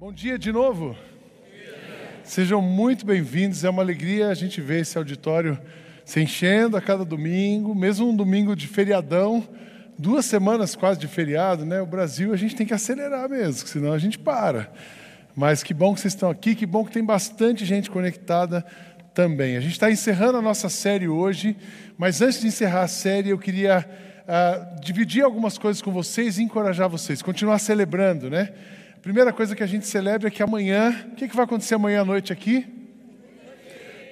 Bom dia de novo. Sejam muito bem-vindos. É uma alegria a gente ver esse auditório se enchendo a cada domingo, mesmo um domingo de feriadão, duas semanas quase de feriado, né? O Brasil a gente tem que acelerar mesmo, senão a gente para. Mas que bom que vocês estão aqui, que bom que tem bastante gente conectada também. A gente está encerrando a nossa série hoje, mas antes de encerrar a série, eu queria uh, dividir algumas coisas com vocês e encorajar vocês, continuar celebrando, né? Primeira coisa que a gente celebra é que amanhã, o que, que vai acontecer amanhã à noite aqui?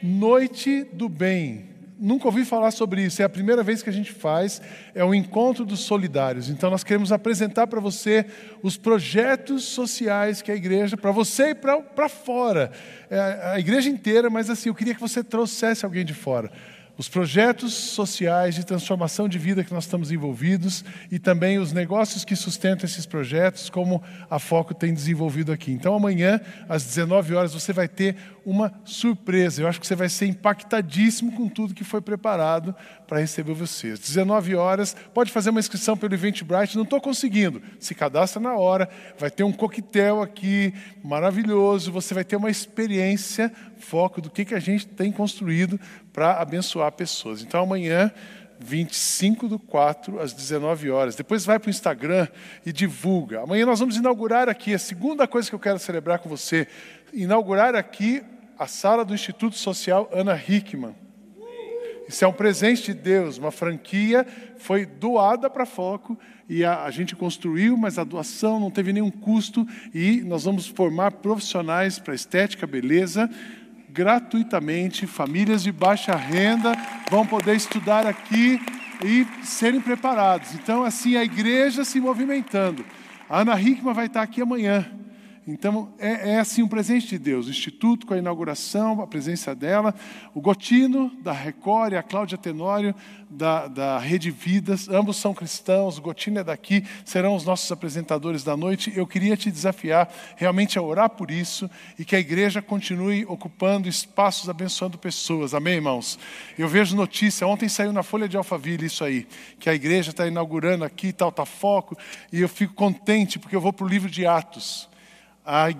Noite do Bem. Nunca ouvi falar sobre isso, é a primeira vez que a gente faz, é o encontro dos solidários. Então nós queremos apresentar para você os projetos sociais que a igreja, para você e para fora, é, a igreja inteira, mas assim, eu queria que você trouxesse alguém de fora os projetos sociais de transformação de vida que nós estamos envolvidos e também os negócios que sustentam esses projetos, como a Foco tem desenvolvido aqui. Então, amanhã, às 19 horas, você vai ter uma surpresa. Eu acho que você vai ser impactadíssimo com tudo que foi preparado para receber você. Às 19 horas, pode fazer uma inscrição pelo Eventbrite. Não estou conseguindo. Se cadastra na hora. Vai ter um coquetel aqui maravilhoso. Você vai ter uma experiência, foco do que, que a gente tem construído para abençoar pessoas. Então, amanhã, 25 do 4, às 19 horas. Depois vai para o Instagram e divulga. Amanhã nós vamos inaugurar aqui, a segunda coisa que eu quero celebrar com você, inaugurar aqui a sala do Instituto Social Ana Hickman. Isso é um presente de Deus, uma franquia foi doada para Foco e a, a, gente construiu, mas a doação não teve nenhum custo e nós vamos formar profissionais para estética, beleza, gratuitamente. Famílias de baixa renda vão poder estudar aqui e serem preparados. Então, assim, a igreja se movimentando. A Ana Hickman vai estar aqui amanhã. Então, é, é, assim um presente de Deus. O Instituto, com a inauguração, a presença dela. O Gotino, da Record, e a Cláudia Tenório, da, da Rede Vidas. Ambos são cristãos. O Gotino é daqui, serão os nossos apresentadores da noite. Eu queria te desafiar realmente a orar por isso e que a igreja continue ocupando espaços, abençoando pessoas. Amém, irmãos? Eu vejo notícia, ontem saiu na Folha de Alphaville isso aí, que a igreja está inaugurando aqui, tal, está foco, e eu fico contente porque eu vou para o livro de Atos a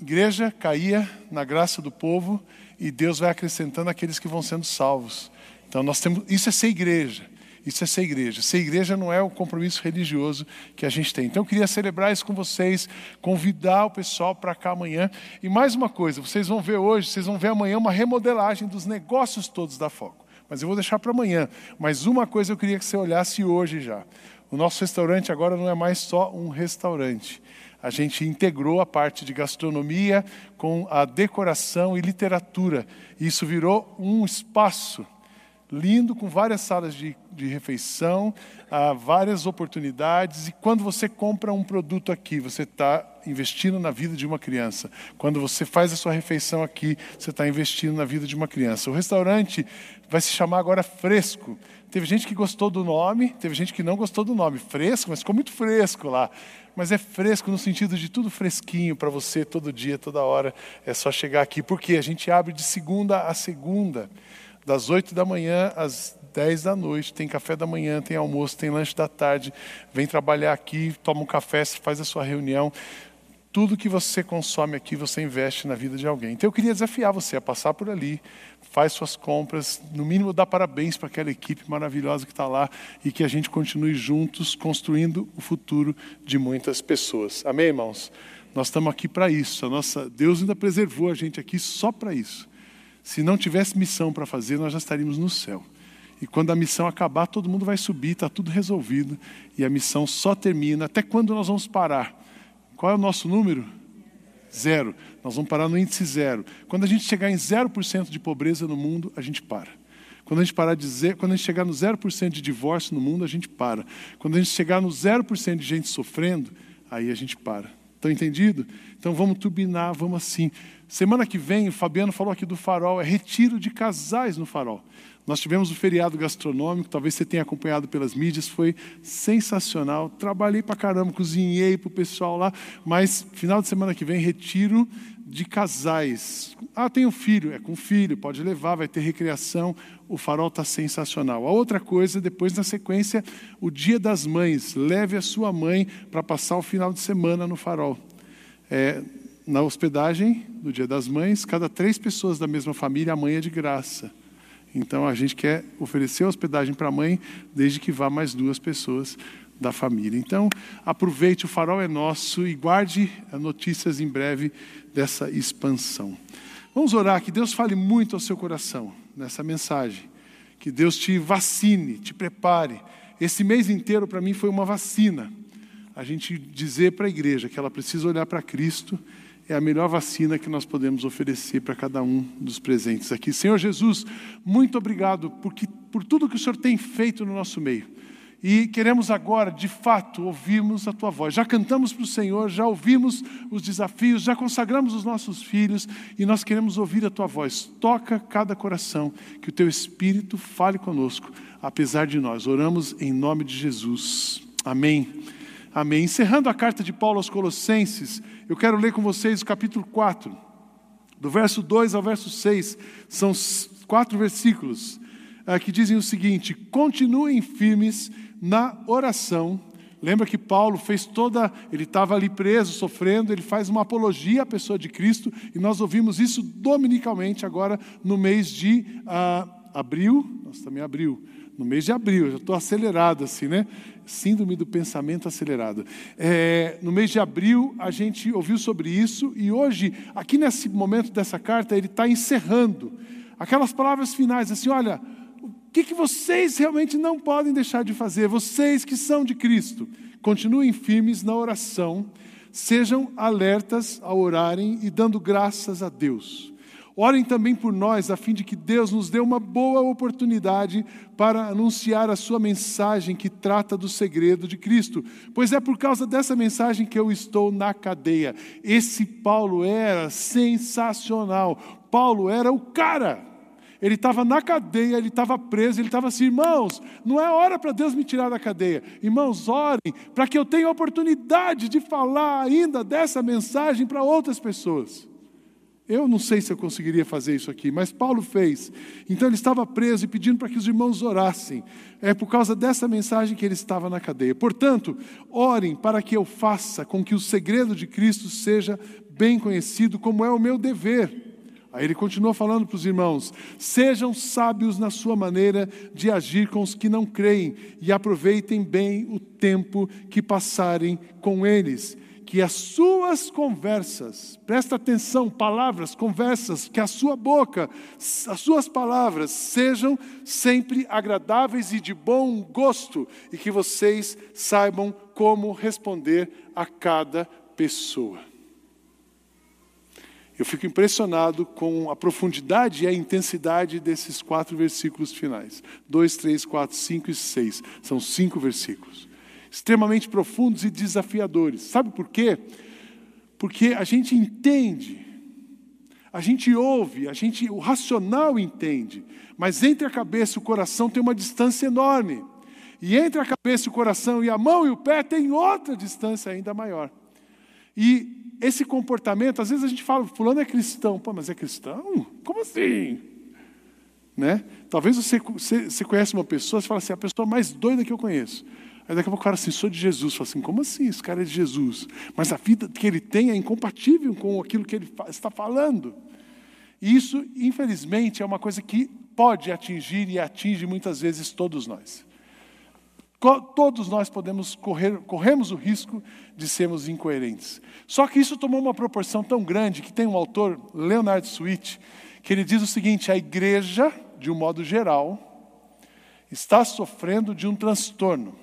igreja caía na graça do povo e Deus vai acrescentando aqueles que vão sendo salvos. Então nós temos, isso é ser igreja. Isso é ser igreja. Ser igreja não é o compromisso religioso que a gente tem. Então eu queria celebrar isso com vocês, convidar o pessoal para cá amanhã. E mais uma coisa, vocês vão ver hoje, vocês vão ver amanhã uma remodelagem dos negócios todos da Foco. Mas eu vou deixar para amanhã. Mas uma coisa eu queria que você olhasse hoje já. O nosso restaurante agora não é mais só um restaurante a gente integrou a parte de gastronomia com a decoração e literatura. Isso virou um espaço lindo, com várias salas de, de refeição, ah, várias oportunidades. E quando você compra um produto aqui, você está investindo na vida de uma criança. Quando você faz a sua refeição aqui, você está investindo na vida de uma criança. O restaurante vai se chamar agora Fresco. Teve gente que gostou do nome, teve gente que não gostou do nome. Fresco, mas ficou muito fresco lá mas é fresco no sentido de tudo fresquinho para você todo dia, toda hora. É só chegar aqui, porque a gente abre de segunda a segunda, das oito da manhã às dez da noite. Tem café da manhã, tem almoço, tem lanche da tarde. Vem trabalhar aqui, toma um café, faz a sua reunião. Tudo que você consome aqui, você investe na vida de alguém. Então eu queria desafiar você a passar por ali, faz suas compras, no mínimo dá parabéns para aquela equipe maravilhosa que está lá e que a gente continue juntos construindo o futuro de muitas pessoas. Amém, irmãos? Nós estamos aqui para isso. A nossa Deus ainda preservou a gente aqui só para isso. Se não tivesse missão para fazer, nós já estaríamos no céu. E quando a missão acabar, todo mundo vai subir, está tudo resolvido. E a missão só termina. Até quando nós vamos parar? Qual é o nosso número? Zero. Nós vamos parar no índice zero. Quando a gente chegar em 0% de pobreza no mundo, a gente para. Quando a gente parar de dizer, quando a gente chegar no 0% de divórcio no mundo, a gente para. Quando a gente chegar no 0% de gente sofrendo, aí a gente para. Estão entendido? Então vamos turbinar, vamos assim. Semana que vem, o Fabiano falou aqui do farol, é retiro de casais no farol. Nós tivemos o feriado gastronômico, talvez você tenha acompanhado pelas mídias, foi sensacional. Trabalhei para caramba, cozinhei para o pessoal lá, mas final de semana que vem, retiro de casais. Ah, tem um filho, é com filho, pode levar, vai ter recreação. O farol está sensacional. A outra coisa, depois na sequência, o Dia das Mães. Leve a sua mãe para passar o final de semana no farol. É, na hospedagem do Dia das Mães, cada três pessoas da mesma família, a mãe é de graça. Então a gente quer oferecer hospedagem para a mãe, desde que vá mais duas pessoas da família. Então aproveite, o farol é nosso e guarde notícias em breve dessa expansão. Vamos orar que Deus fale muito ao seu coração nessa mensagem. Que Deus te vacine, te prepare. Esse mês inteiro para mim foi uma vacina. A gente dizer para a igreja que ela precisa olhar para Cristo é a melhor vacina que nós podemos oferecer para cada um dos presentes aqui. Senhor Jesus, muito obrigado porque, por tudo que o Senhor tem feito no nosso meio. E queremos agora, de fato, ouvirmos a tua voz. Já cantamos para o Senhor, já ouvimos os desafios, já consagramos os nossos filhos e nós queremos ouvir a tua voz. Toca cada coração, que o teu Espírito fale conosco, apesar de nós. Oramos em nome de Jesus. Amém. Amém. Encerrando a carta de Paulo aos Colossenses, eu quero ler com vocês o capítulo 4, do verso 2 ao verso 6. São quatro versículos uh, que dizem o seguinte: continuem firmes na oração. Lembra que Paulo fez toda, ele estava ali preso, sofrendo, ele faz uma apologia à pessoa de Cristo, e nós ouvimos isso dominicalmente agora no mês de uh, abril, nós também abril, no mês de abril, já estou acelerado assim, né? Síndrome do pensamento acelerado. É, no mês de abril, a gente ouviu sobre isso, e hoje, aqui nesse momento dessa carta, ele está encerrando aquelas palavras finais, assim: olha, que, que vocês realmente não podem deixar de fazer? Vocês que são de Cristo, continuem firmes na oração, sejam alertas a orarem e dando graças a Deus. Orem também por nós, a fim de que Deus nos dê uma boa oportunidade para anunciar a sua mensagem que trata do segredo de Cristo, pois é por causa dessa mensagem que eu estou na cadeia. Esse Paulo era sensacional. Paulo era o cara ele estava na cadeia, ele estava preso, ele estava assim, irmãos, não é hora para Deus me tirar da cadeia. Irmãos, orem para que eu tenha oportunidade de falar ainda dessa mensagem para outras pessoas. Eu não sei se eu conseguiria fazer isso aqui, mas Paulo fez. Então ele estava preso e pedindo para que os irmãos orassem. É por causa dessa mensagem que ele estava na cadeia. Portanto, orem para que eu faça com que o segredo de Cristo seja bem conhecido, como é o meu dever. Aí ele continua falando para os irmãos: sejam sábios na sua maneira de agir com os que não creem e aproveitem bem o tempo que passarem com eles. Que as suas conversas, presta atenção, palavras, conversas, que a sua boca, as suas palavras sejam sempre agradáveis e de bom gosto, e que vocês saibam como responder a cada pessoa. Eu fico impressionado com a profundidade e a intensidade desses quatro versículos finais. Dois, três, quatro, cinco e seis. São cinco versículos. Extremamente profundos e desafiadores. Sabe por quê? Porque a gente entende, a gente ouve, a gente, o racional entende, mas entre a cabeça e o coração tem uma distância enorme. E entre a cabeça e o coração e a mão e o pé tem outra distância ainda maior. E esse comportamento, às vezes a gente fala, fulano é cristão. Pô, mas é cristão? Como assim? Né? Talvez você, você, você conhece uma pessoa, você fala assim, a pessoa mais doida que eu conheço. Aí daqui a pouco o cara assim, sou de Jesus. Fala assim, como assim? Esse cara é de Jesus. Mas a vida que ele tem é incompatível com aquilo que ele está falando. E isso, infelizmente, é uma coisa que pode atingir e atinge muitas vezes todos nós. Todos nós podemos correr, corremos o risco de sermos incoerentes. Só que isso tomou uma proporção tão grande que tem um autor, Leonard Sweet, que ele diz o seguinte: a igreja, de um modo geral, está sofrendo de um transtorno.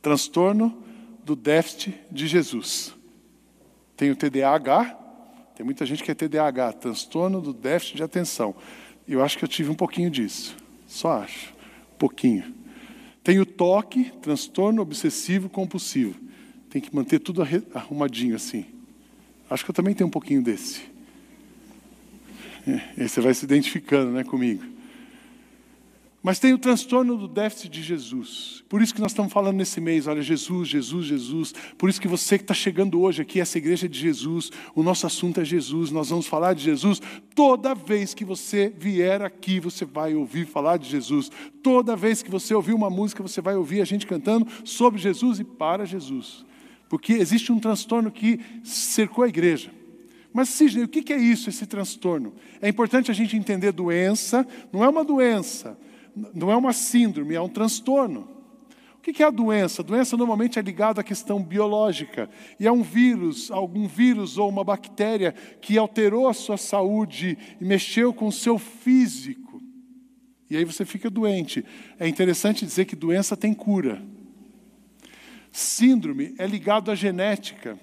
Transtorno do déficit de Jesus. Tem o TDAH, tem muita gente que é TDAH, transtorno do déficit de atenção. Eu acho que eu tive um pouquinho disso, só acho, pouquinho. Tem o toque, transtorno obsessivo compulsivo. Tem que manter tudo arrumadinho assim. Acho que eu também tenho um pouquinho desse. É, você vai se identificando né, comigo. Mas tem o transtorno do déficit de Jesus. Por isso que nós estamos falando nesse mês, olha, Jesus, Jesus, Jesus. Por isso que você que está chegando hoje aqui, essa igreja é de Jesus, o nosso assunto é Jesus, nós vamos falar de Jesus. Toda vez que você vier aqui, você vai ouvir falar de Jesus. Toda vez que você ouvir uma música, você vai ouvir a gente cantando sobre Jesus e para Jesus. Porque existe um transtorno que cercou a igreja. Mas, Sidney, o que é isso, esse transtorno? É importante a gente entender doença, não é uma doença, não é uma síndrome, é um transtorno. O que é a doença? A doença normalmente é ligada à questão biológica. E é um vírus, algum vírus ou uma bactéria que alterou a sua saúde e mexeu com o seu físico. E aí você fica doente. É interessante dizer que doença tem cura. Síndrome é ligado à genética.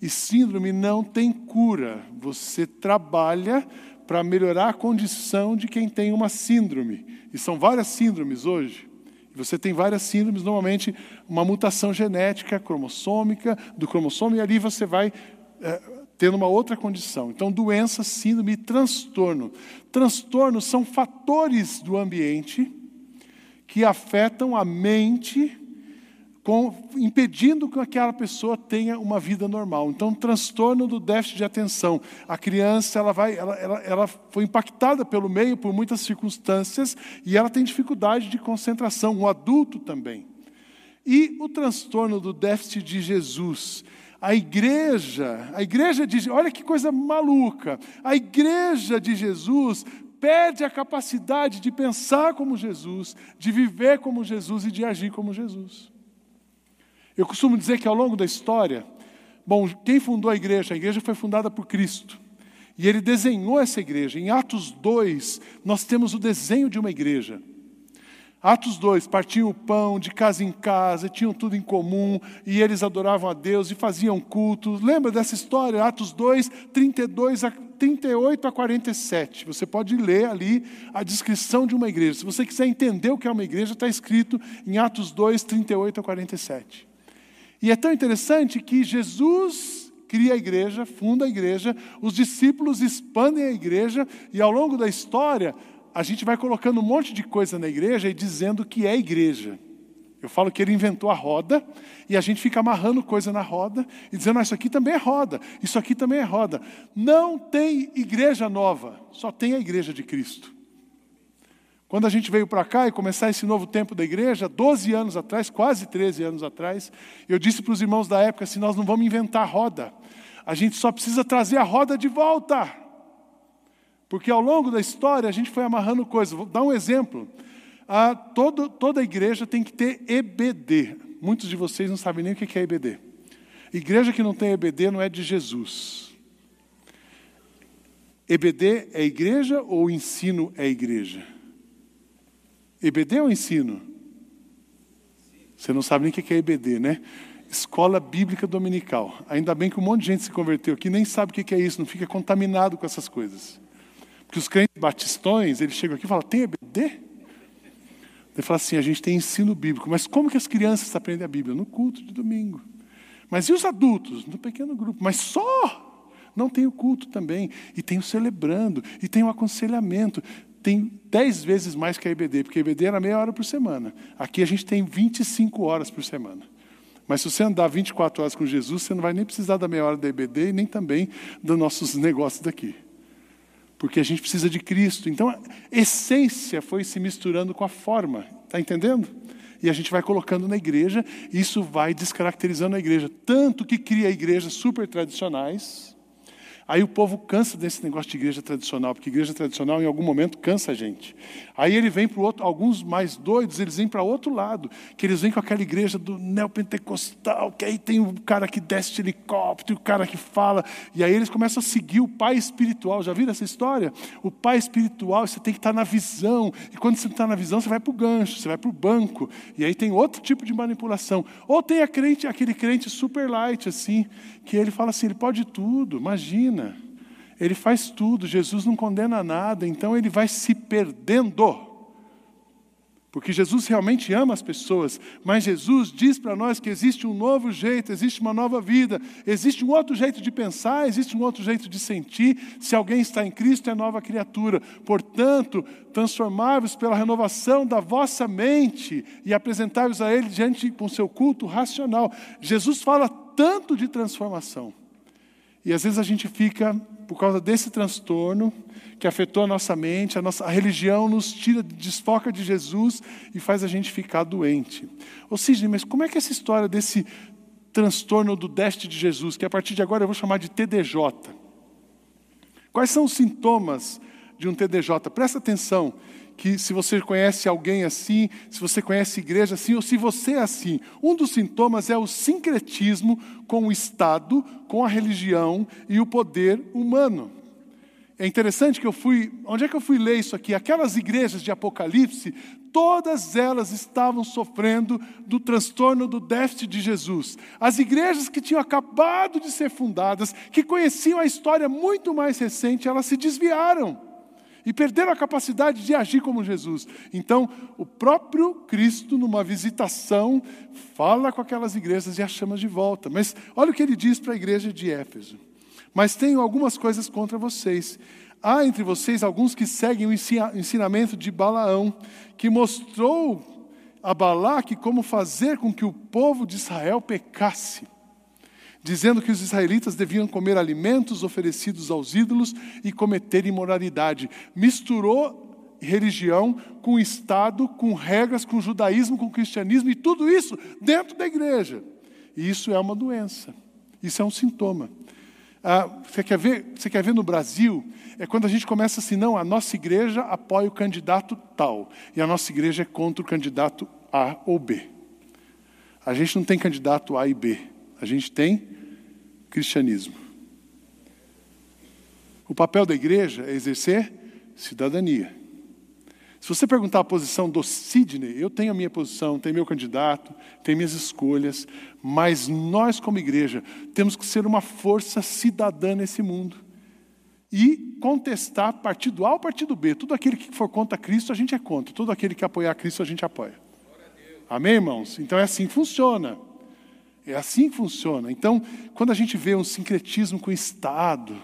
E síndrome não tem cura. Você trabalha para melhorar a condição de quem tem uma síndrome. E são várias síndromes hoje. Você tem várias síndromes, normalmente uma mutação genética cromossômica do cromossomo, e ali você vai é, tendo uma outra condição. Então, doença, síndrome e transtorno. Transtornos são fatores do ambiente que afetam a mente com, impedindo que aquela pessoa tenha uma vida normal. Então, transtorno do déficit de atenção. A criança ela vai, ela, ela, ela foi impactada pelo meio por muitas circunstâncias e ela tem dificuldade de concentração. O adulto também. E o transtorno do déficit de Jesus. A igreja, a igreja de, olha que coisa maluca. A igreja de Jesus perde a capacidade de pensar como Jesus, de viver como Jesus e de agir como Jesus. Eu costumo dizer que ao longo da história, bom, quem fundou a igreja? A igreja foi fundada por Cristo. E ele desenhou essa igreja. Em Atos 2, nós temos o desenho de uma igreja. Atos 2, partiam o pão de casa em casa, tinham tudo em comum, e eles adoravam a Deus e faziam culto. Lembra dessa história? Atos 2, 32 a 38 a 47. Você pode ler ali a descrição de uma igreja. Se você quiser entender o que é uma igreja, está escrito em Atos 2, 38 a 47. E é tão interessante que Jesus cria a igreja, funda a igreja, os discípulos expandem a igreja, e ao longo da história, a gente vai colocando um monte de coisa na igreja e dizendo que é igreja. Eu falo que ele inventou a roda e a gente fica amarrando coisa na roda e dizendo, ah, isso aqui também é roda, isso aqui também é roda. Não tem igreja nova, só tem a igreja de Cristo. Quando a gente veio para cá e começar esse novo tempo da igreja, 12 anos atrás, quase 13 anos atrás, eu disse para os irmãos da época assim: nós não vamos inventar roda, a gente só precisa trazer a roda de volta. Porque ao longo da história a gente foi amarrando coisas. Vou dar um exemplo. Ah, todo, toda igreja tem que ter EBD. Muitos de vocês não sabem nem o que é EBD. Igreja que não tem EBD não é de Jesus. EBD é igreja ou ensino é igreja? EBD ou ensino? Você não sabe nem o que é EBD, né? Escola Bíblica Dominical. Ainda bem que um monte de gente se converteu aqui nem sabe o que é isso, não fica contaminado com essas coisas. Porque os crentes batistões, eles chegam aqui e falam, tem EBD? Ele fala assim, a gente tem ensino bíblico. Mas como que as crianças aprendem a Bíblia? No culto de domingo. Mas e os adultos? No pequeno grupo. Mas só não tem o culto também. E tem o celebrando. E tem o aconselhamento tem 10 vezes mais que a EBD, porque a EBD era meia hora por semana. Aqui a gente tem 25 horas por semana. Mas se você andar 24 horas com Jesus, você não vai nem precisar da meia hora da EBD e nem também dos nossos negócios daqui. Porque a gente precisa de Cristo. Então, a essência foi se misturando com a forma. Está entendendo? E a gente vai colocando na igreja, isso vai descaracterizando a igreja. Tanto que cria igrejas super tradicionais, Aí o povo cansa desse negócio de igreja tradicional, porque igreja tradicional em algum momento cansa a gente. Aí ele vem para o outro, alguns mais doidos, eles vêm para outro lado, que eles vêm com aquela igreja do neopentecostal, que aí tem o cara que desce de helicóptero, o cara que fala, e aí eles começam a seguir o pai espiritual. Já viram essa história? O pai espiritual, você tem que estar na visão, e quando você está na visão, você vai para o gancho, você vai para o banco, e aí tem outro tipo de manipulação. Ou tem crente, aquele crente super light, assim, que ele fala assim: ele pode tudo, imagina. Ele faz tudo, Jesus não condena nada, então ele vai se perdendo. Porque Jesus realmente ama as pessoas, mas Jesus diz para nós que existe um novo jeito, existe uma nova vida, existe um outro jeito de pensar, existe um outro jeito de sentir. Se alguém está em Cristo, é nova criatura. Portanto, transformai-vos pela renovação da vossa mente e apresentai-vos a Ele diante com seu culto racional. Jesus fala tanto de transformação. E às vezes a gente fica, por causa desse transtorno, que afetou a nossa mente, a, nossa, a religião nos tira, desfoca de Jesus e faz a gente ficar doente. Ou seja, mas como é que essa história desse transtorno do déficit de Jesus, que a partir de agora eu vou chamar de TDJ. Quais são os sintomas de um TDJ? Presta atenção que se você conhece alguém assim, se você conhece igreja assim, ou se você é assim, um dos sintomas é o sincretismo com o Estado, com a religião e o poder humano. É interessante que eu fui, onde é que eu fui ler isso aqui? Aquelas igrejas de Apocalipse, todas elas estavam sofrendo do transtorno do déficit de Jesus. As igrejas que tinham acabado de ser fundadas, que conheciam a história muito mais recente, elas se desviaram e perderam a capacidade de agir como Jesus. Então, o próprio Cristo, numa visitação, fala com aquelas igrejas e as chama de volta. Mas olha o que ele diz para a igreja de Éfeso. Mas tenho algumas coisas contra vocês. Há entre vocês alguns que seguem o ensinamento de Balaão, que mostrou a Balaque como fazer com que o povo de Israel pecasse, dizendo que os israelitas deviam comer alimentos oferecidos aos ídolos e cometer imoralidade. Misturou religião com Estado, com regras, com judaísmo, com cristianismo e tudo isso dentro da igreja. E isso é uma doença, isso é um sintoma. Ah, você, quer ver, você quer ver no Brasil? É quando a gente começa assim, não, a nossa igreja apoia o candidato tal, e a nossa igreja é contra o candidato A ou B. A gente não tem candidato A e B, a gente tem cristianismo. O papel da igreja é exercer cidadania. Se você perguntar a posição do Sidney, eu tenho a minha posição, tenho meu candidato, tenho minhas escolhas, mas nós, como igreja, temos que ser uma força cidadã nesse mundo e contestar partido A ou partido B. Tudo aquele que for contra Cristo, a gente é contra. Tudo aquele que apoiar Cristo, a gente apoia. Amém, irmãos? Então é assim que funciona. É assim que funciona. Então, quando a gente vê um sincretismo com o Estado,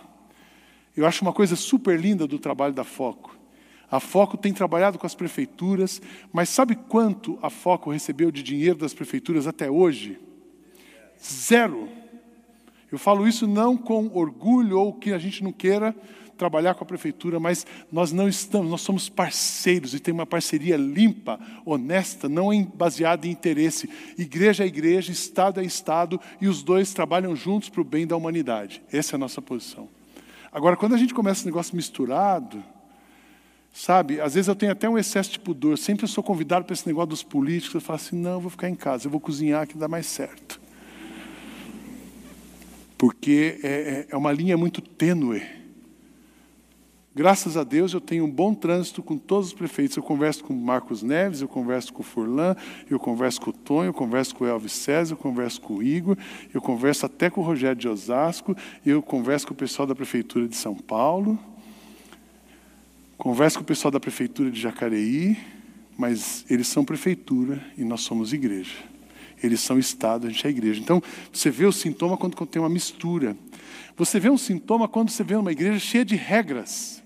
eu acho uma coisa super linda do trabalho da Foco. A Foco tem trabalhado com as prefeituras, mas sabe quanto a Foco recebeu de dinheiro das prefeituras até hoje? Zero. Eu falo isso não com orgulho ou que a gente não queira trabalhar com a prefeitura, mas nós não estamos, nós somos parceiros e tem uma parceria limpa, honesta, não baseada em interesse. Igreja é igreja, Estado é Estado e os dois trabalham juntos para o bem da humanidade. Essa é a nossa posição. Agora, quando a gente começa esse negócio misturado, Sabe, às vezes eu tenho até um excesso de pudor. Sempre eu sou convidado para esse negócio dos políticos. Eu falo assim: não, eu vou ficar em casa, eu vou cozinhar que dá mais certo. Porque é, é, é uma linha muito tênue. Graças a Deus eu tenho um bom trânsito com todos os prefeitos. Eu converso com Marcos Neves, eu converso com o Furlan, eu converso com o Tonho, eu converso com o Elvis César, eu converso com o Igor, eu converso até com o Rogério de Osasco, eu converso com o pessoal da Prefeitura de São Paulo. Converse com o pessoal da prefeitura de Jacareí, mas eles são prefeitura e nós somos igreja. Eles são Estado, a gente é igreja. Então, você vê o sintoma quando tem uma mistura. Você vê um sintoma quando você vê uma igreja cheia de regras.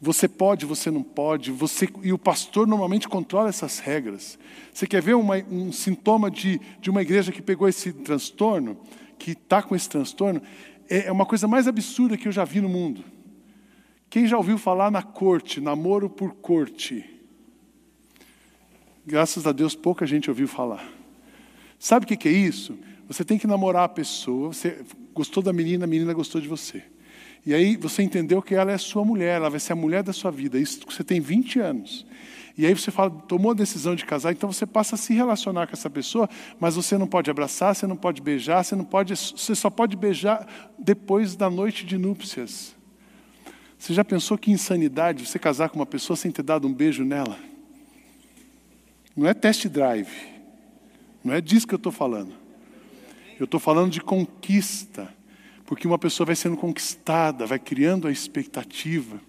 Você pode, você não pode, você e o pastor normalmente controla essas regras. Você quer ver uma, um sintoma de, de uma igreja que pegou esse transtorno, que está com esse transtorno? É, é uma coisa mais absurda que eu já vi no mundo. Quem já ouviu falar na corte, namoro por corte? Graças a Deus, pouca gente ouviu falar. Sabe o que é isso? Você tem que namorar a pessoa, você gostou da menina, a menina gostou de você. E aí você entendeu que ela é sua mulher, ela vai ser a mulher da sua vida. Isso você tem 20 anos. E aí você fala, tomou a decisão de casar, então você passa a se relacionar com essa pessoa, mas você não pode abraçar, você não pode beijar, você não pode, você só pode beijar depois da noite de núpcias. Você já pensou que insanidade você casar com uma pessoa sem ter dado um beijo nela? Não é test drive. Não é disso que eu estou falando. Eu estou falando de conquista. Porque uma pessoa vai sendo conquistada, vai criando a expectativa.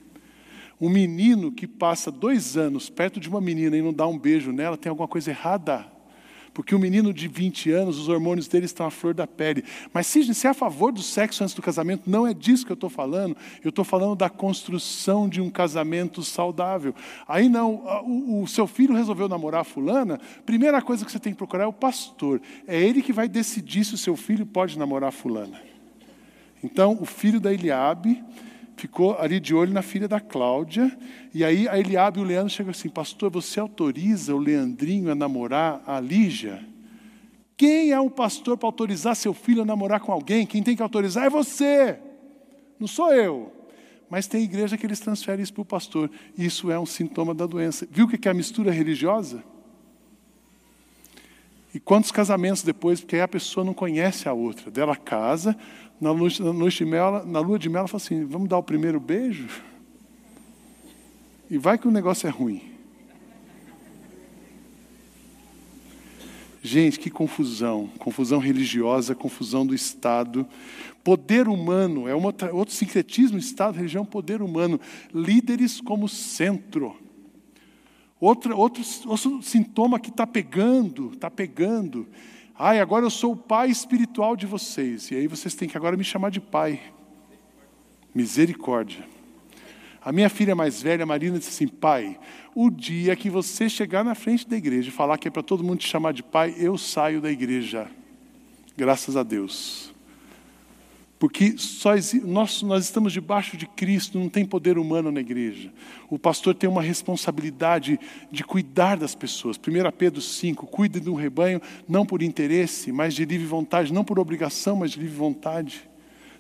Um menino que passa dois anos perto de uma menina e não dá um beijo nela, tem alguma coisa errada. Porque o menino de 20 anos, os hormônios dele estão à flor da pele. Mas se você é a favor do sexo antes do casamento, não é disso que eu estou falando. Eu estou falando da construção de um casamento saudável. Aí não, o, o seu filho resolveu namorar a fulana, primeira coisa que você tem que procurar é o pastor. É ele que vai decidir se o seu filho pode namorar a fulana. Então, o filho da Eliabe ficou ali de olho na filha da Cláudia, e aí a Eliabe e o Leandro chegam assim, pastor, você autoriza o Leandrinho a namorar a Lígia? Quem é o pastor para autorizar seu filho a namorar com alguém? Quem tem que autorizar é você, não sou eu. Mas tem igreja que eles transferem isso para o pastor. Isso é um sintoma da doença. Viu o que é a mistura religiosa? E quantos casamentos depois, porque aí a pessoa não conhece a outra. Dela casa, na de mel, na lua de mel, ela fala assim: vamos dar o primeiro beijo? E vai que o negócio é ruim. Gente, que confusão. Confusão religiosa, confusão do Estado. Poder humano, é uma, outro sincretismo: Estado, religião, poder humano. Líderes como centro. Outro, outro sintoma que está pegando, está pegando. Ai, agora eu sou o pai espiritual de vocês. E aí vocês têm que agora me chamar de pai. Misericórdia. A minha filha mais velha, Marina, disse assim: Pai, o dia que você chegar na frente da igreja e falar que é para todo mundo te chamar de pai, eu saio da igreja. Graças a Deus. Porque só nós, nós estamos debaixo de Cristo, não tem poder humano na igreja. O pastor tem uma responsabilidade de cuidar das pessoas. 1 Pedro 5, cuide do rebanho, não por interesse, mas de livre vontade, não por obrigação, mas de livre vontade.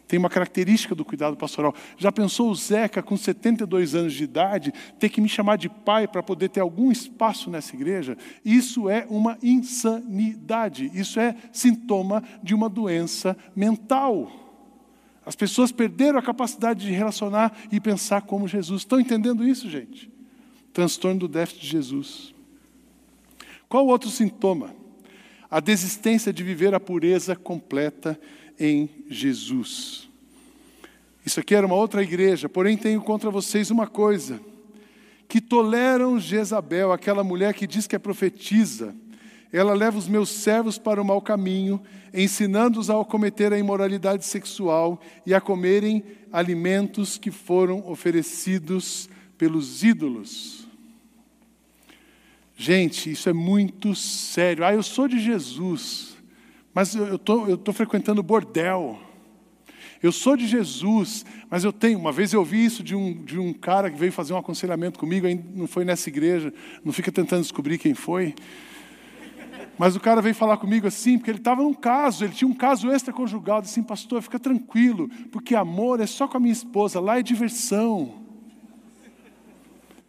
Tem uma característica do cuidado pastoral. Já pensou o Zeca, com 72 anos de idade, ter que me chamar de pai para poder ter algum espaço nessa igreja? Isso é uma insanidade. Isso é sintoma de uma doença mental. As pessoas perderam a capacidade de relacionar e pensar como Jesus. Estão entendendo isso, gente? Transtorno do déficit de Jesus. Qual outro sintoma? A desistência de viver a pureza completa em Jesus. Isso aqui era uma outra igreja, porém tenho contra vocês uma coisa: que toleram Jezabel, aquela mulher que diz que é profetiza, ela leva os meus servos para o mau caminho, ensinando-os a cometer a imoralidade sexual e a comerem alimentos que foram oferecidos pelos ídolos. Gente, isso é muito sério. Ah, eu sou de Jesus, mas eu estou eu tô frequentando bordel. Eu sou de Jesus, mas eu tenho. Uma vez eu ouvi isso de um, de um cara que veio fazer um aconselhamento comigo, não foi nessa igreja, não fica tentando descobrir quem foi. Mas o cara veio falar comigo assim, porque ele estava num caso, ele tinha um caso extraconjugal, disse assim, pastor, fica tranquilo, porque amor é só com a minha esposa, lá é diversão.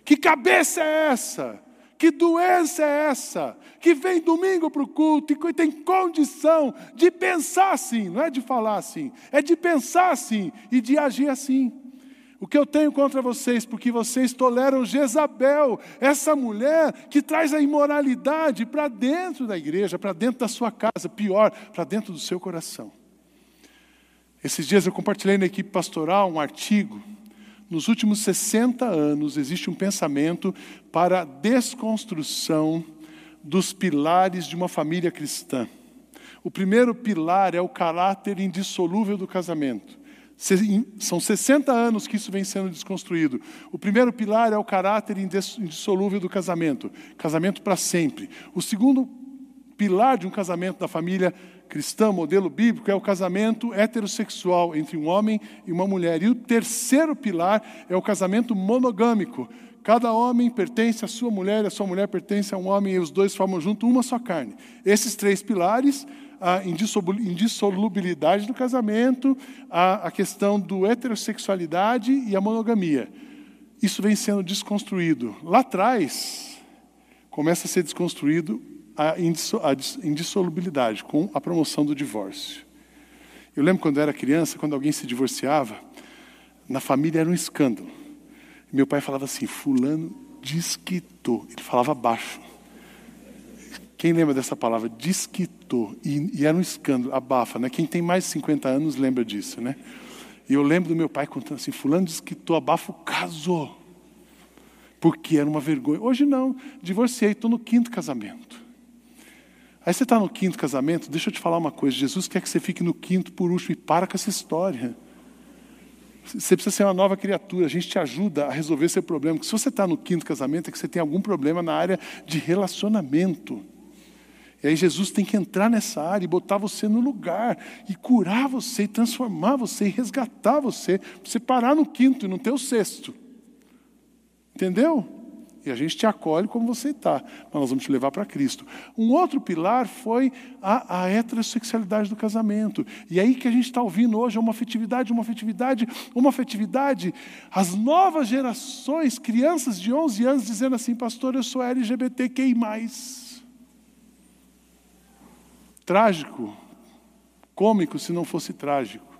Que cabeça é essa? Que doença é essa? Que vem domingo para o culto e tem condição de pensar assim, não é de falar assim, é de pensar assim e de agir assim. O que eu tenho contra vocês, porque vocês toleram Jezabel, essa mulher que traz a imoralidade para dentro da igreja, para dentro da sua casa, pior, para dentro do seu coração. Esses dias eu compartilhei na equipe pastoral um artigo. Nos últimos 60 anos existe um pensamento para a desconstrução dos pilares de uma família cristã. O primeiro pilar é o caráter indissolúvel do casamento. São 60 anos que isso vem sendo desconstruído. O primeiro pilar é o caráter indissolúvel do casamento casamento para sempre. O segundo pilar de um casamento da família cristã, modelo bíblico, é o casamento heterossexual entre um homem e uma mulher. E o terceiro pilar é o casamento monogâmico. Cada homem pertence à sua mulher, a sua mulher pertence a um homem, e os dois formam junto uma só carne. Esses três pilares a indissolubilidade do casamento, a, a questão do heterossexualidade e a monogamia. Isso vem sendo desconstruído. Lá atrás, começa a ser desconstruído a indissolubilidade, com a promoção do divórcio. Eu lembro quando eu era criança, quando alguém se divorciava, na família era um escândalo. Meu pai falava assim: Fulano desquitou. Ele falava baixo. Quem lembra dessa palavra? Desquitou. E, e era um escândalo, abafa, né? Quem tem mais de 50 anos lembra disso, né? E eu lembro do meu pai contando assim: Fulano desquitou, abafo, casou. Porque era uma vergonha. Hoje não, divorciei, estou no quinto casamento. Aí você está no quinto casamento, deixa eu te falar uma coisa: Jesus quer que você fique no quinto por último e para com essa história. Você precisa ser uma nova criatura, a gente te ajuda a resolver esse problema. Porque se você está no quinto casamento, é que você tem algum problema na área de relacionamento. E aí Jesus tem que entrar nessa área e botar você no lugar, e curar você, e transformar você, e resgatar você, para você parar no quinto e não ter o sexto. Entendeu? E a gente te acolhe como você está, mas nós vamos te levar para Cristo. Um outro pilar foi a, a heterossexualidade do casamento. E aí que a gente está ouvindo hoje é uma afetividade, uma afetividade, uma afetividade. As novas gerações, crianças de 11 anos, dizendo assim: Pastor, eu sou LGBTQI. Trágico, cômico se não fosse trágico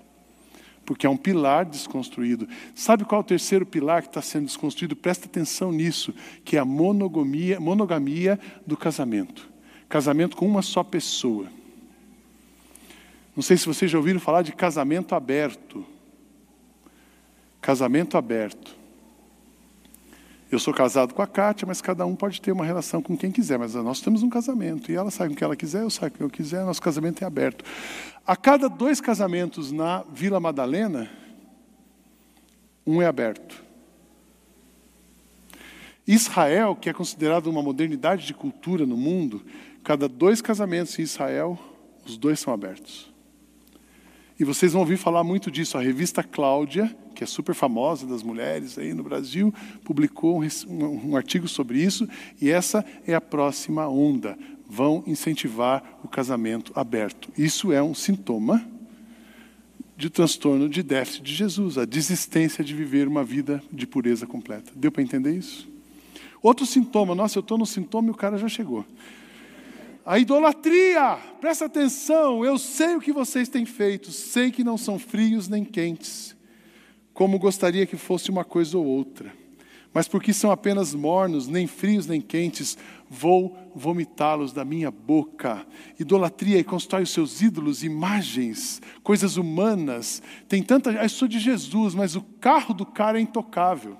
porque é um pilar desconstruído. Sabe qual é o terceiro pilar que está sendo desconstruído? Presta atenção nisso, que é a monogamia, monogamia do casamento. Casamento com uma só pessoa. Não sei se vocês já ouviram falar de casamento aberto. Casamento aberto. Eu sou casado com a Kátia, mas cada um pode ter uma relação com quem quiser. Mas nós temos um casamento. E ela sai com quem ela quiser, eu saio com quem eu quiser. Nosso casamento é aberto. A cada dois casamentos na Vila Madalena, um é aberto. Israel, que é considerado uma modernidade de cultura no mundo, cada dois casamentos em Israel, os dois são abertos. E vocês vão ouvir falar muito disso. A revista Cláudia, que é super famosa das mulheres aí no Brasil, publicou um, artigo sobre isso, e essa é a próxima onda. Vão incentivar o casamento aberto. Isso é um sintoma de transtorno de déficit de Jesus, a desistência de viver uma vida de pureza completa. Deu para entender isso? Outro sintoma, nossa, eu estou no sintoma e o cara já chegou. A idolatria, presta atenção, eu sei o que vocês têm feito, sei que não são frios nem quentes, como gostaria que fosse uma coisa ou outra. Mas porque são apenas mornos, nem frios nem quentes, vou vomitá-los da minha boca. Idolatria e constrói os seus ídolos, imagens, coisas humanas. Tem tanta. Eu sou de Jesus, mas o carro do cara é intocável.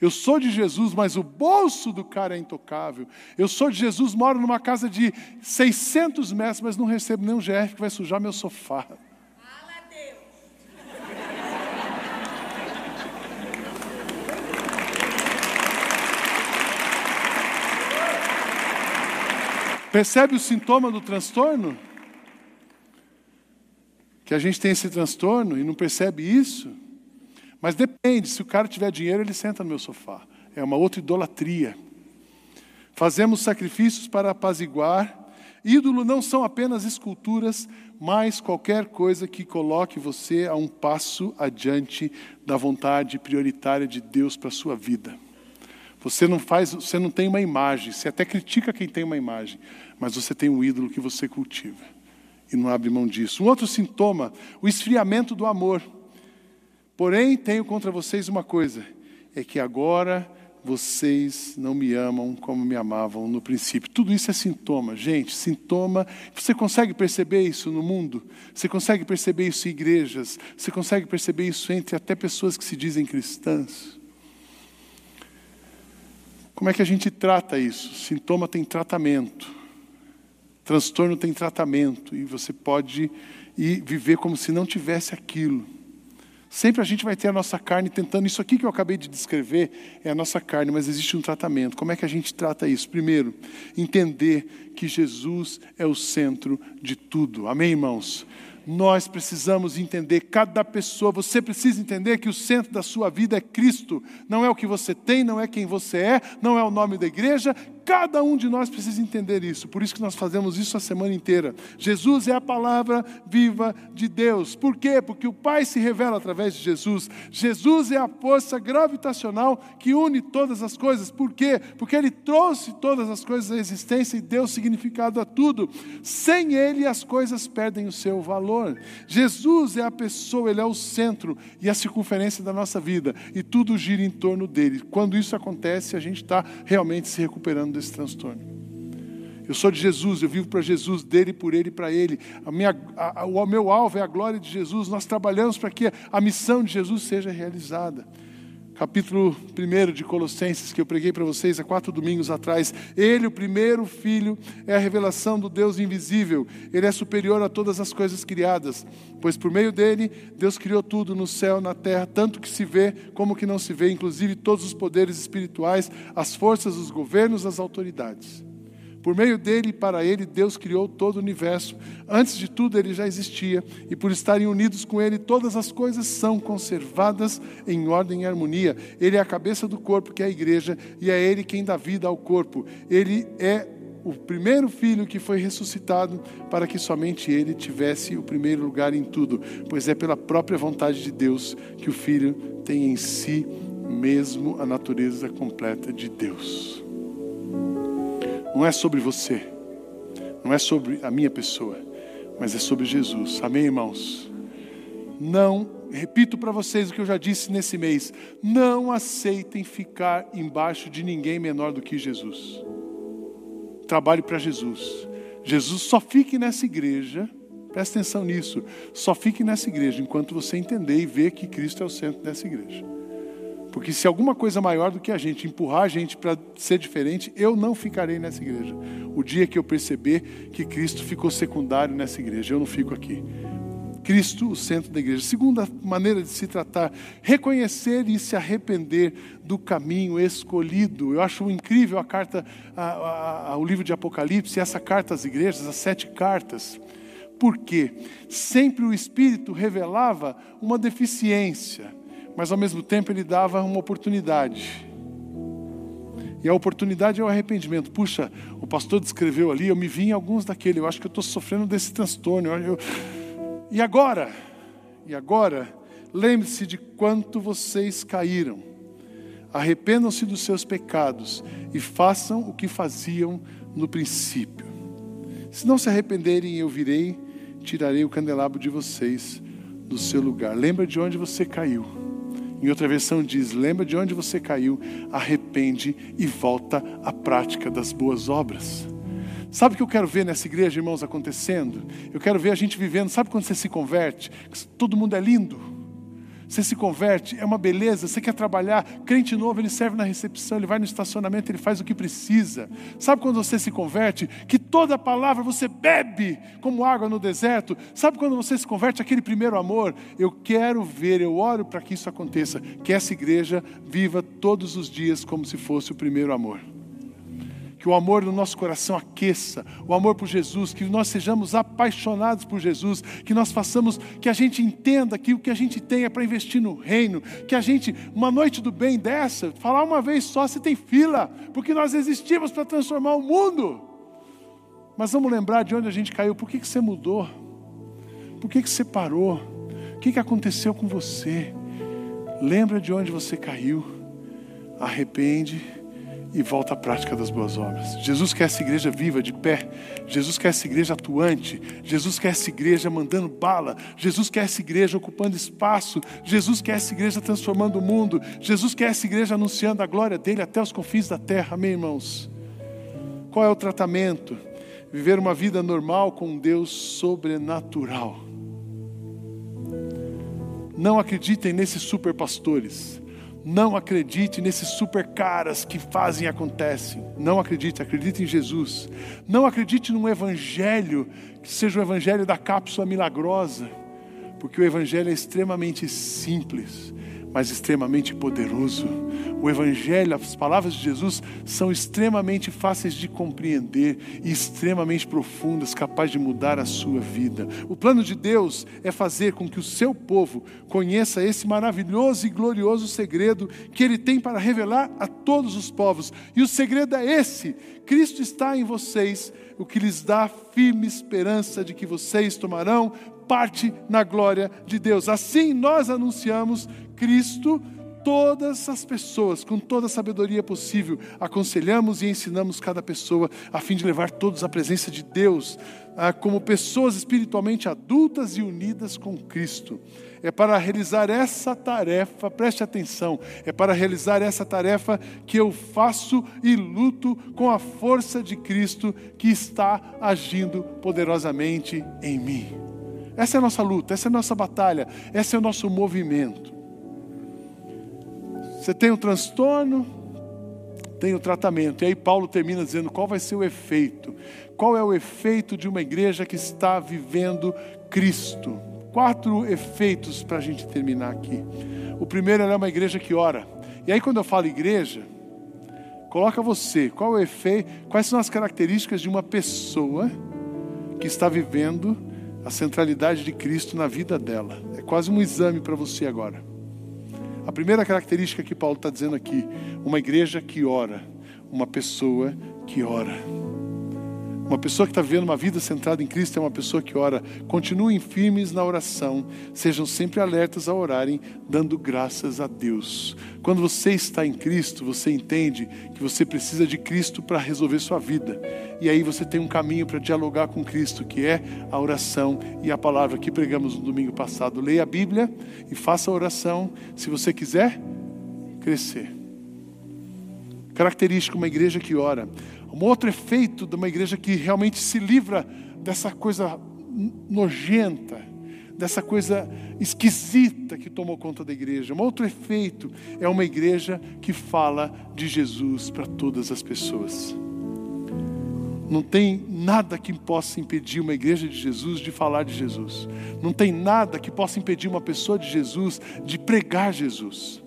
Eu sou de Jesus, mas o bolso do cara é intocável. Eu sou de Jesus, moro numa casa de 600 metros, mas não recebo nenhum GF que vai sujar meu sofá. Percebe o sintoma do transtorno? Que a gente tem esse transtorno e não percebe isso? Mas depende, se o cara tiver dinheiro, ele senta no meu sofá. É uma outra idolatria. Fazemos sacrifícios para apaziguar. Ídolo não são apenas esculturas, mas qualquer coisa que coloque você a um passo adiante da vontade prioritária de Deus para a sua vida. Você não faz, você não tem uma imagem, você até critica quem tem uma imagem, mas você tem um ídolo que você cultiva e não abre mão disso. Um outro sintoma, o esfriamento do amor. Porém, tenho contra vocês uma coisa: é que agora vocês não me amam como me amavam no princípio. Tudo isso é sintoma, gente, sintoma. Você consegue perceber isso no mundo? Você consegue perceber isso em igrejas? Você consegue perceber isso entre até pessoas que se dizem cristãs? Como é que a gente trata isso? Sintoma tem tratamento. Transtorno tem tratamento e você pode ir viver como se não tivesse aquilo. Sempre a gente vai ter a nossa carne tentando. Isso aqui que eu acabei de descrever é a nossa carne, mas existe um tratamento. Como é que a gente trata isso? Primeiro, entender que Jesus é o centro de tudo. Amém, irmãos? Nós precisamos entender, cada pessoa, você precisa entender que o centro da sua vida é Cristo. Não é o que você tem, não é quem você é, não é o nome da igreja, Cada um de nós precisa entender isso, por isso que nós fazemos isso a semana inteira. Jesus é a palavra viva de Deus. Por quê? Porque o Pai se revela através de Jesus. Jesus é a força gravitacional que une todas as coisas. Por quê? Porque Ele trouxe todas as coisas à existência e deu significado a tudo. Sem Ele, as coisas perdem o seu valor. Jesus é a pessoa, Ele é o centro e a circunferência da nossa vida, e tudo gira em torno dele. Quando isso acontece, a gente está realmente se recuperando desse transtorno. Eu sou de Jesus, eu vivo para Jesus, dele, por ele e para ele. A minha, a, a, o meu alvo é a glória de Jesus. Nós trabalhamos para que a missão de Jesus seja realizada capítulo 1 de Colossenses, que eu preguei para vocês há quatro domingos atrás. Ele, o primeiro filho, é a revelação do Deus invisível. Ele é superior a todas as coisas criadas, pois por meio dele, Deus criou tudo no céu, na terra, tanto que se vê como que não se vê, inclusive todos os poderes espirituais, as forças, os governos, as autoridades. Por meio dele e para ele, Deus criou todo o universo. Antes de tudo, ele já existia, e por estarem unidos com ele, todas as coisas são conservadas em ordem e harmonia. Ele é a cabeça do corpo, que é a igreja, e é ele quem dá vida ao corpo. Ele é o primeiro filho que foi ressuscitado para que somente ele tivesse o primeiro lugar em tudo, pois é pela própria vontade de Deus que o filho tem em si mesmo a natureza completa de Deus. Não é sobre você, não é sobre a minha pessoa, mas é sobre Jesus. Amém, irmãos? Não, repito para vocês o que eu já disse nesse mês: não aceitem ficar embaixo de ninguém menor do que Jesus. Trabalhe para Jesus. Jesus só fique nessa igreja, presta atenção nisso, só fique nessa igreja enquanto você entender e ver que Cristo é o centro dessa igreja. Porque se alguma coisa maior do que a gente empurrar a gente para ser diferente, eu não ficarei nessa igreja. O dia que eu perceber que Cristo ficou secundário nessa igreja, eu não fico aqui. Cristo, o centro da igreja. Segunda maneira de se tratar, reconhecer e se arrepender do caminho escolhido. Eu acho incrível a carta, a, a, a, o livro de Apocalipse, essa carta às igrejas, as sete cartas. Porque sempre o Espírito revelava uma deficiência mas ao mesmo tempo ele dava uma oportunidade. E a oportunidade é o arrependimento. Puxa, o pastor descreveu ali, eu me vi em alguns daquele, eu acho que eu estou sofrendo desse transtorno. Eu... E agora? E agora? Lembre-se de quanto vocês caíram. Arrependam-se dos seus pecados e façam o que faziam no princípio. Se não se arrependerem, eu virei, tirarei o candelabro de vocês do seu lugar. Lembra de onde você caiu. Em outra versão diz: lembra de onde você caiu, arrepende e volta à prática das boas obras. Sabe o que eu quero ver nessa igreja, irmãos, acontecendo? Eu quero ver a gente vivendo. Sabe quando você se converte? Todo mundo é lindo. Você se converte, é uma beleza. Você quer trabalhar, crente novo, ele serve na recepção, ele vai no estacionamento, ele faz o que precisa. Sabe quando você se converte? Que toda palavra você bebe como água no deserto. Sabe quando você se converte, aquele primeiro amor? Eu quero ver, eu oro para que isso aconteça, que essa igreja viva todos os dias como se fosse o primeiro amor que o amor no nosso coração aqueça, o amor por Jesus, que nós sejamos apaixonados por Jesus, que nós façamos, que a gente entenda que o que a gente tem é para investir no reino, que a gente, uma noite do bem dessa, falar uma vez só, você tem fila, porque nós existimos para transformar o mundo. Mas vamos lembrar de onde a gente caiu, por que, que você mudou? Por que, que você parou? O que, que aconteceu com você? Lembra de onde você caiu, arrepende e volta à prática das boas obras. Jesus quer essa igreja viva, de pé. Jesus quer essa igreja atuante. Jesus quer essa igreja mandando bala. Jesus quer essa igreja ocupando espaço. Jesus quer essa igreja transformando o mundo. Jesus quer essa igreja anunciando a glória dele até os confins da terra. Amém, irmãos? Qual é o tratamento? Viver uma vida normal com um Deus sobrenatural. Não acreditem nesses super pastores não acredite nesses super caras que fazem e acontecem. Não acredite, acredite em Jesus. Não acredite num evangelho que seja o evangelho da cápsula milagrosa, porque o evangelho é extremamente simples mas extremamente poderoso. O Evangelho, as palavras de Jesus são extremamente fáceis de compreender e extremamente profundas, capazes de mudar a sua vida. O plano de Deus é fazer com que o seu povo conheça esse maravilhoso e glorioso segredo que ele tem para revelar a todos os povos. E o segredo é esse: Cristo está em vocês, o que lhes dá firme esperança de que vocês tomarão parte na glória de Deus. Assim nós anunciamos Cristo, todas as pessoas, com toda a sabedoria possível, aconselhamos e ensinamos cada pessoa a fim de levar todos à presença de Deus, ah, como pessoas espiritualmente adultas e unidas com Cristo. É para realizar essa tarefa, preste atenção, é para realizar essa tarefa que eu faço e luto com a força de Cristo que está agindo poderosamente em mim. Essa é a nossa luta, essa é a nossa batalha, esse é o nosso movimento. Você tem o transtorno, tem o tratamento. E aí Paulo termina dizendo qual vai ser o efeito. Qual é o efeito de uma igreja que está vivendo Cristo? Quatro efeitos para a gente terminar aqui. O primeiro é uma igreja que ora. E aí quando eu falo igreja, Coloca você, qual é o efeito, quais são as características de uma pessoa que está vivendo a centralidade de Cristo na vida dela. É quase um exame para você agora. A primeira característica que Paulo está dizendo aqui: uma igreja que ora, uma pessoa que ora. Uma pessoa que está vivendo uma vida centrada em Cristo é uma pessoa que ora. Continuem firmes na oração, sejam sempre alertas a orarem, dando graças a Deus. Quando você está em Cristo, você entende que você precisa de Cristo para resolver sua vida. E aí você tem um caminho para dialogar com Cristo, que é a oração e a palavra que pregamos no domingo passado. Leia a Bíblia e faça a oração se você quiser crescer. Característica uma igreja que ora. Um outro efeito de uma igreja que realmente se livra dessa coisa nojenta, dessa coisa esquisita que tomou conta da igreja. Um outro efeito é uma igreja que fala de Jesus para todas as pessoas. Não tem nada que possa impedir uma igreja de Jesus de falar de Jesus. Não tem nada que possa impedir uma pessoa de Jesus de pregar Jesus.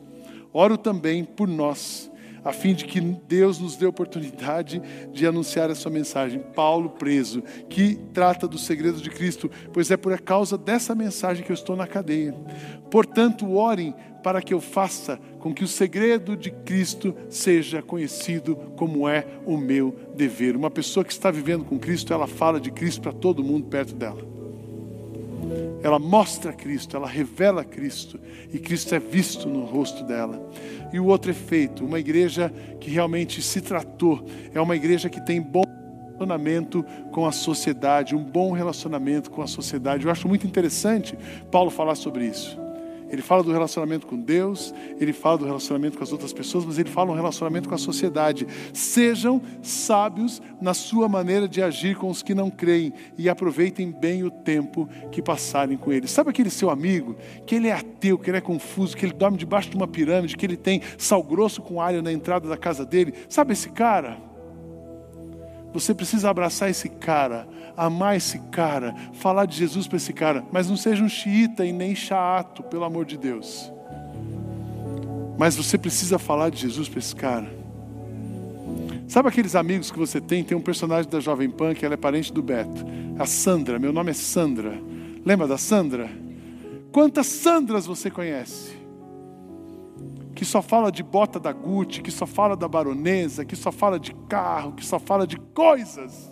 Oro também por nós a fim de que Deus nos dê oportunidade de anunciar essa mensagem. Paulo preso, que trata dos segredos de Cristo, pois é por causa dessa mensagem que eu estou na cadeia. Portanto, orem para que eu faça com que o segredo de Cristo seja conhecido como é o meu dever. Uma pessoa que está vivendo com Cristo, ela fala de Cristo para todo mundo perto dela. Ela mostra Cristo, ela revela Cristo, e Cristo é visto no rosto dela. E o outro efeito, uma igreja que realmente se tratou, é uma igreja que tem bom relacionamento com a sociedade, um bom relacionamento com a sociedade. Eu acho muito interessante Paulo falar sobre isso. Ele fala do relacionamento com Deus, ele fala do relacionamento com as outras pessoas, mas ele fala um relacionamento com a sociedade. Sejam sábios na sua maneira de agir com os que não creem e aproveitem bem o tempo que passarem com eles. Sabe aquele seu amigo que ele é ateu, que ele é confuso, que ele dorme debaixo de uma pirâmide, que ele tem sal grosso com alho na entrada da casa dele? Sabe esse cara? Você precisa abraçar esse cara, amar esse cara, falar de Jesus para esse cara, mas não seja um xiita e nem chato, pelo amor de Deus. Mas você precisa falar de Jesus para esse cara. Sabe aqueles amigos que você tem? Tem um personagem da Jovem Pan que ela é parente do Beto, a Sandra. Meu nome é Sandra. Lembra da Sandra? Quantas Sandras você conhece? Que só fala de bota da Gucci, que só fala da baronesa, que só fala de carro, que só fala de coisas,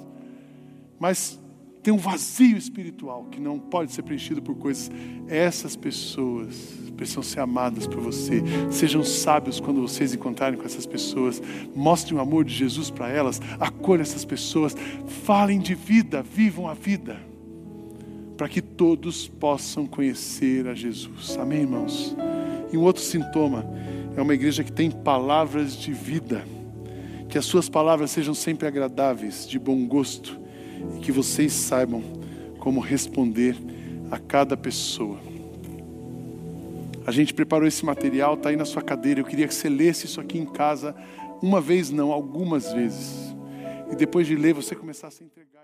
mas tem um vazio espiritual que não pode ser preenchido por coisas. Essas pessoas precisam ser amadas por você. Sejam sábios quando vocês encontrarem com essas pessoas. Mostrem o amor de Jesus para elas. Acolham essas pessoas. Falem de vida, vivam a vida. Para que todos possam conhecer a Jesus. Amém, irmãos? E um outro sintoma é uma igreja que tem palavras de vida. Que as suas palavras sejam sempre agradáveis, de bom gosto, e que vocês saibam como responder a cada pessoa. A gente preparou esse material, está aí na sua cadeira. Eu queria que você lesse isso aqui em casa, uma vez não, algumas vezes. E depois de ler, você começasse a entregar.